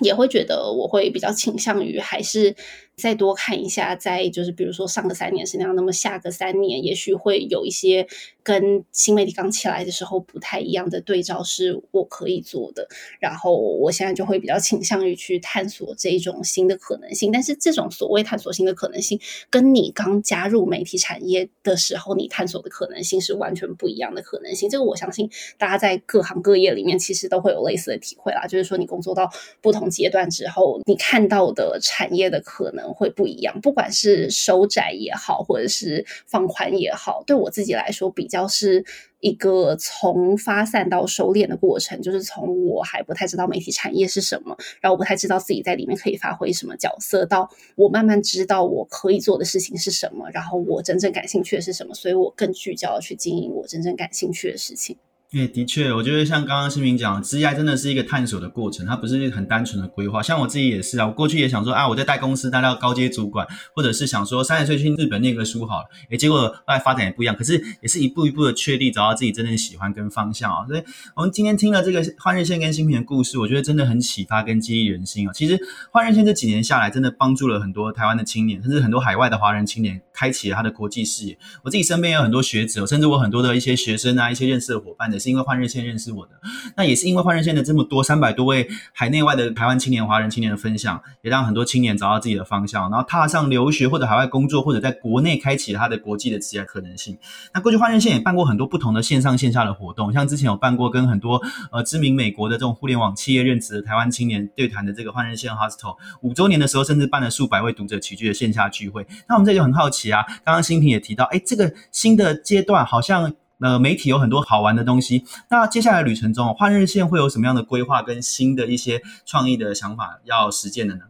也会觉得我会比较倾向于还是。再多看一下，在就是比如说上个三年是那样，那么下个三年也许会有一些跟新媒体刚起来的时候不太一样的对照，是我可以做的。然后我现在就会比较倾向于去探索这一种新的可能性。但是这种所谓探索新的可能性，跟你刚加入媒体产业的时候你探索的可能性是完全不一样的可能性。这个我相信大家在各行各业里面其实都会有类似的体会啦。就是说你工作到不同阶段之后，你看到的产业的可能。会不一样，不管是收窄也好，或者是放宽也好，对我自己来说，比较是一个从发散到收敛的过程。就是从我还不太知道媒体产业是什么，然后我不太知道自己在里面可以发挥什么角色，到我慢慢知道我可以做的事情是什么，然后我真正感兴趣的是什么，所以我更聚焦去经营我真正感兴趣的事情。对，的确，我觉得像刚刚新明讲，职业真的是一个探索的过程，它不是很单纯的规划。像我自己也是啊，我过去也想说啊，我在大公司当到高阶主管，或者是想说三十岁去日本念个书好了，诶，结果后来发展也不一样。可是也是一步一步的确立，找到自己真正喜欢跟方向啊。所以我们今天听了这个换日线跟新品的故事，我觉得真的很启发跟激励人心啊。其实换日线这几年下来，真的帮助了很多台湾的青年，甚至很多海外的华人青年，开启了他的国际视野。我自己身边有很多学者，甚至我很多的一些学生啊，一些认识的伙伴，也是因为换日线认识。我的，那也是因为换人线的这么多三百多位海内外的台湾青年、华人青年的分享，也让很多青年找到自己的方向，然后踏上留学或者海外工作，或者在国内开启他的国际的职业可能性。那过去换人线也办过很多不同的线上线下的活动，像之前有办过跟很多呃知名美国的这种互联网企业任职的台湾青年对谈的这个换人线 Hostel 五周年的时候，甚至办了数百位读者齐聚的线下聚会。那我们这就很好奇啊，刚刚新平也提到，哎，这个新的阶段好像。呃，媒体有很多好玩的东西。那接下来旅程中，换日线会有什么样的规划跟新的一些创意的想法要实践的呢？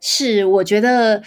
是，我觉得。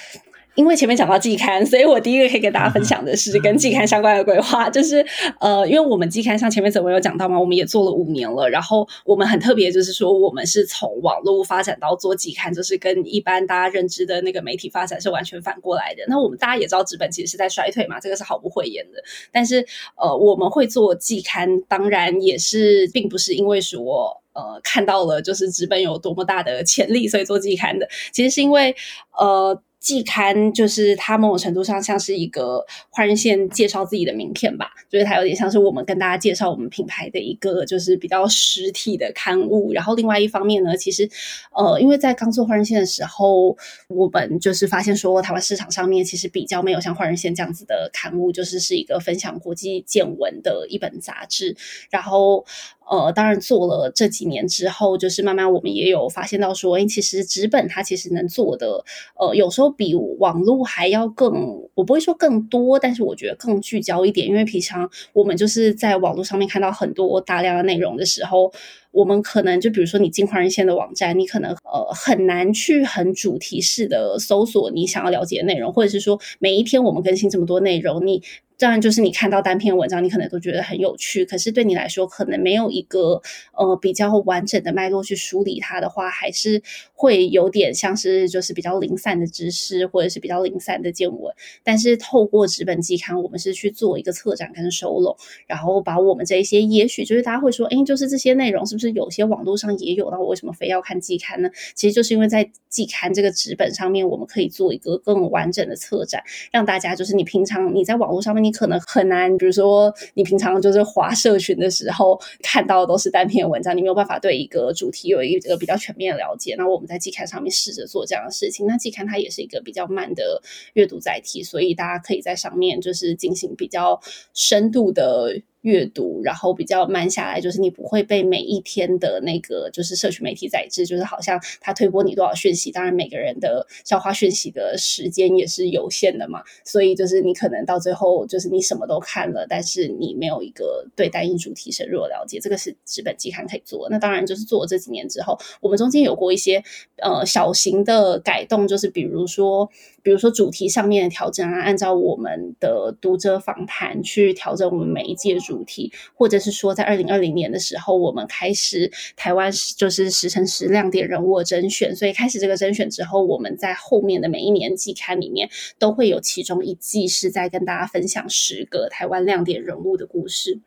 因为前面讲到季刊，所以我第一个可以跟大家分享的是跟季刊相关的规划，就是呃，因为我们季刊像前面怎么有讲到嘛，我们也做了五年了，然后我们很特别，就是说我们是从网络发展到做季刊，就是跟一般大家认知的那个媒体发展是完全反过来的。那我们大家也知道，纸本其实是在衰退嘛，这个是毫不讳言的。但是呃，我们会做季刊，当然也是并不是因为说呃看到了就是纸本有多么大的潜力，所以做季刊的，其实是因为呃。季刊就是它某种程度上像是一个换人线介绍自己的名片吧，就是它有点像是我们跟大家介绍我们品牌的一个就是比较实体的刊物。然后另外一方面呢，其实呃，因为在刚做换人线的时候，我们就是发现说台湾市场上面其实比较没有像换人线这样子的刊物，就是是一个分享国际见闻的一本杂志。然后呃，当然做了这几年之后，就是慢慢我们也有发现到说，哎，其实纸本它其实能做的，呃，有时候比网络还要更，我不会说更多，但是我觉得更聚焦一点，因为平常我们就是在网络上面看到很多大量的内容的时候。我们可能就比如说你进华人线的网站，你可能呃很难去很主题式的搜索你想要了解的内容，或者是说每一天我们更新这么多内容，你。当然，就是你看到单篇文章，你可能都觉得很有趣。可是对你来说，可能没有一个呃比较完整的脉络去梳理它的话，还是会有点像是就是比较零散的知识，或者是比较零散的见闻。但是透过纸本季刊，我们是去做一个策展跟收拢，然后把我们这一些，也许就是大家会说，哎，就是这些内容是不是有些网络上也有？那我为什么非要看季刊呢？其实就是因为在季刊这个纸本上面，我们可以做一个更完整的策展，让大家就是你平常你在网络上面。你可能很难，比如说你平常就是划社群的时候看到的都是单篇文章，你没有办法对一个主题有一个比较全面的了解。那我们在季刊上面试着做这样的事情，那季刊它也是一个比较慢的阅读载体，所以大家可以在上面就是进行比较深度的。阅读，然后比较慢下来，就是你不会被每一天的那个就是社群媒体载制，就是好像他推播你多少讯息，当然每个人的消化讯息的时间也是有限的嘛，所以就是你可能到最后就是你什么都看了，但是你没有一个对单一主题深入的了解，这个是纸本期刊可以做。那当然就是做了这几年之后，我们中间有过一些呃小型的改动，就是比如说。比如说主题上面的调整啊，按照我们的读者访谈去调整我们每一季的主题，或者是说在二零二零年的时候，我们开始台湾就是十乘十亮点人物的甄选，所以开始这个甄选之后，我们在后面的每一年季刊里面都会有其中一季是在跟大家分享十个台湾亮点人物的故事。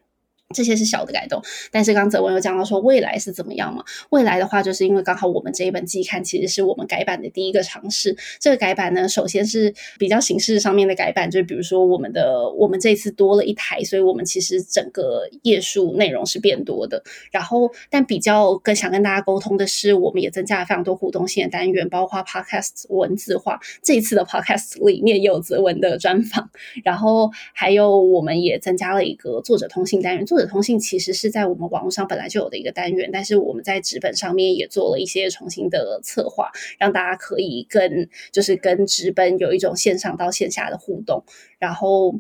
这些是小的改动，但是刚泽文有讲到说未来是怎么样嘛？未来的话，就是因为刚好我们这一本季刊其实是我们改版的第一个尝试。这个改版呢，首先是比较形式上面的改版，就是比如说我们的我们这次多了一台，所以我们其实整个页数内容是变多的。然后，但比较更想跟大家沟通的是，我们也增加了非常多互动性的单元，包括 Podcast 文字化。这一次的 Podcast 里面有泽文的专访，然后还有我们也增加了一个作者通信单元。作者通信其实是在我们网络上本来就有的一个单元，但是我们在纸本上面也做了一些重新的策划，让大家可以跟就是跟纸本有一种线上到线下的互动，然后。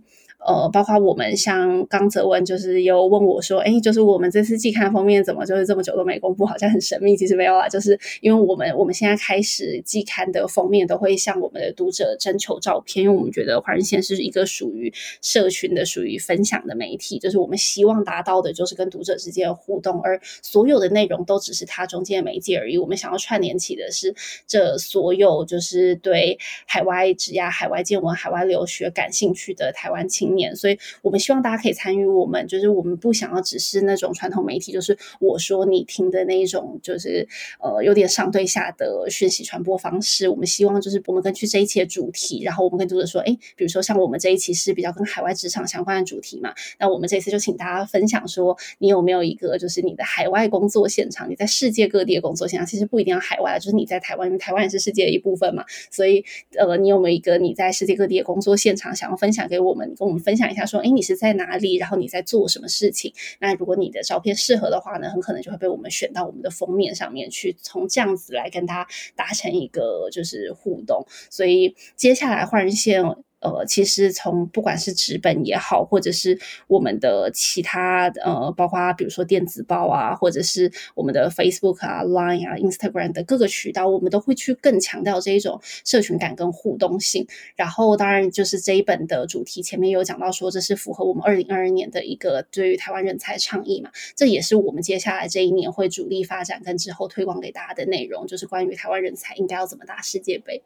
呃，包括我们像刚泽文，就是有问我说，哎，就是我们这次季刊封面怎么就是这么久都没公布，好像很神秘。其实没有啊，就是因为我们我们现在开始季刊的封面都会向我们的读者征求照片，因为我们觉得华人线是一个属于社群的、属于分享的媒体，就是我们希望达到的就是跟读者之间的互动，而所有的内容都只是它中间的媒介而已。我们想要串联起的是这所有就是对海外职涯、海外见闻、海外留学感兴趣的台湾青。年，所以我们希望大家可以参与我们，就是我们不想要只是那种传统媒体，就是我说你听的那一种，就是呃有点上对下的讯息传播方式。我们希望就是我们根据这一期的主题，然后我们跟读者说，哎，比如说像我们这一期是比较跟海外职场相关的主题嘛，那我们这次就请大家分享说，你有没有一个就是你的海外工作现场，你在世界各地的工作现场，其实不一定要海外，就是你在台湾，因为台湾也是世界的一部分嘛，所以呃，你有没有一个你在世界各地的工作现场想要分享给我们，跟我们。分享一下，说，哎，你是在哪里？然后你在做什么事情？那如果你的照片适合的话呢，很可能就会被我们选到我们的封面上面去，从这样子来跟他达成一个就是互动。所以接下来换人线。呃，其实从不管是纸本也好，或者是我们的其他呃，包括比如说电子报啊，或者是我们的 Facebook 啊、Line 啊、Instagram 的各个渠道，我们都会去更强调这一种社群感跟互动性。然后，当然就是这一本的主题前面有讲到说，这是符合我们二零二二年的一个对于台湾人才倡议嘛，这也是我们接下来这一年会主力发展跟之后推广给大家的内容，就是关于台湾人才应该要怎么打世界杯。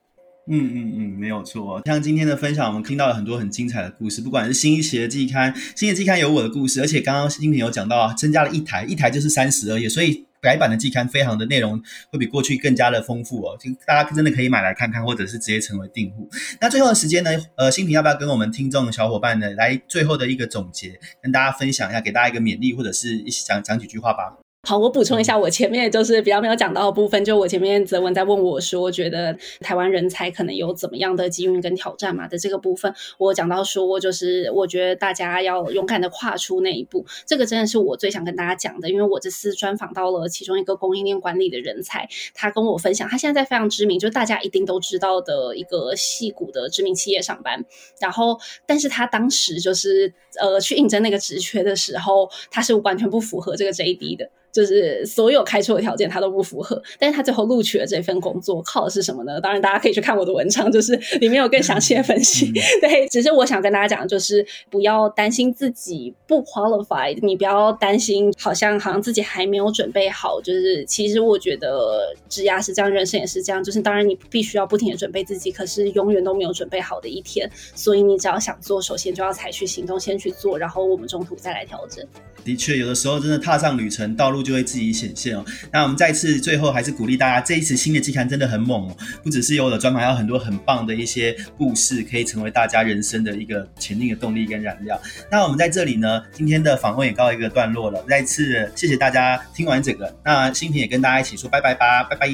嗯嗯嗯，没有错。像今天的分享，我们听到了很多很精彩的故事，不管是新一期的季刊，新的季刊有我的故事，而且刚刚新品有讲到，增加了一台，一台就是三十而已，所以改版的季刊非常的内容会比过去更加的丰富哦，就大家真的可以买来看看，或者是直接成为订户。那最后的时间呢，呃，新品要不要跟我们听众小伙伴呢来最后的一个总结，跟大家分享一下，给大家一个勉励，或者是一起讲讲几句话吧？好，我补充一下，我前面就是比较没有讲到的部分，就我前面泽文在问我说，觉得台湾人才可能有怎么样的机遇跟挑战嘛的这个部分，我讲到说，就是我觉得大家要勇敢的跨出那一步，这个真的是我最想跟大家讲的，因为我这次专访到了其中一个供应链管理的人才，他跟我分享，他现在在非常知名，就大家一定都知道的一个戏骨的知名企业上班，然后，但是他当时就是呃去应征那个职缺的时候，他是完全不符合这个 JD 的。就是所有开出的条件他都不符合，但是他最后录取了这份工作，靠的是什么呢？当然大家可以去看我的文章，就是里面有更详细的分析。对，只是我想跟大家讲，就是不要担心自己不 qualified，你不要担心好像好像自己还没有准备好。就是其实我觉得职涯是这样，人生也是这样。就是当然你必须要不停的准备自己，可是永远都没有准备好的一天。所以你只要想做，首先就要采取行动，先去做，然后我们中途再来调整。的确，有的时候真的踏上旅程道路。就会自己显现哦。那我们再次最后还是鼓励大家，这一次新的季刊真的很猛哦，不只是有我的专访，还有很多很棒的一些故事，可以成为大家人生的一个前进的动力跟燃料。那我们在这里呢，今天的访问也告一个段落了。再次谢谢大家听完整个，那新平也跟大家一起说拜拜吧，拜拜。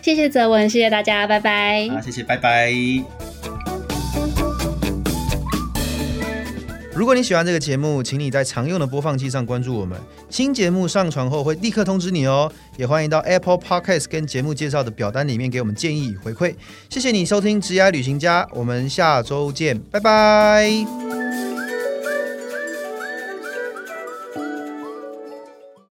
谢谢泽文，谢谢大家，拜拜。好，谢谢，拜拜。如果你喜欢这个节目，请你在常用的播放器上关注我们。新节目上传后会立刻通知你哦。也欢迎到 Apple Podcast 跟节目介绍的表单里面给我们建议与回馈。谢谢你收听《职涯旅行家》，我们下周见，拜拜。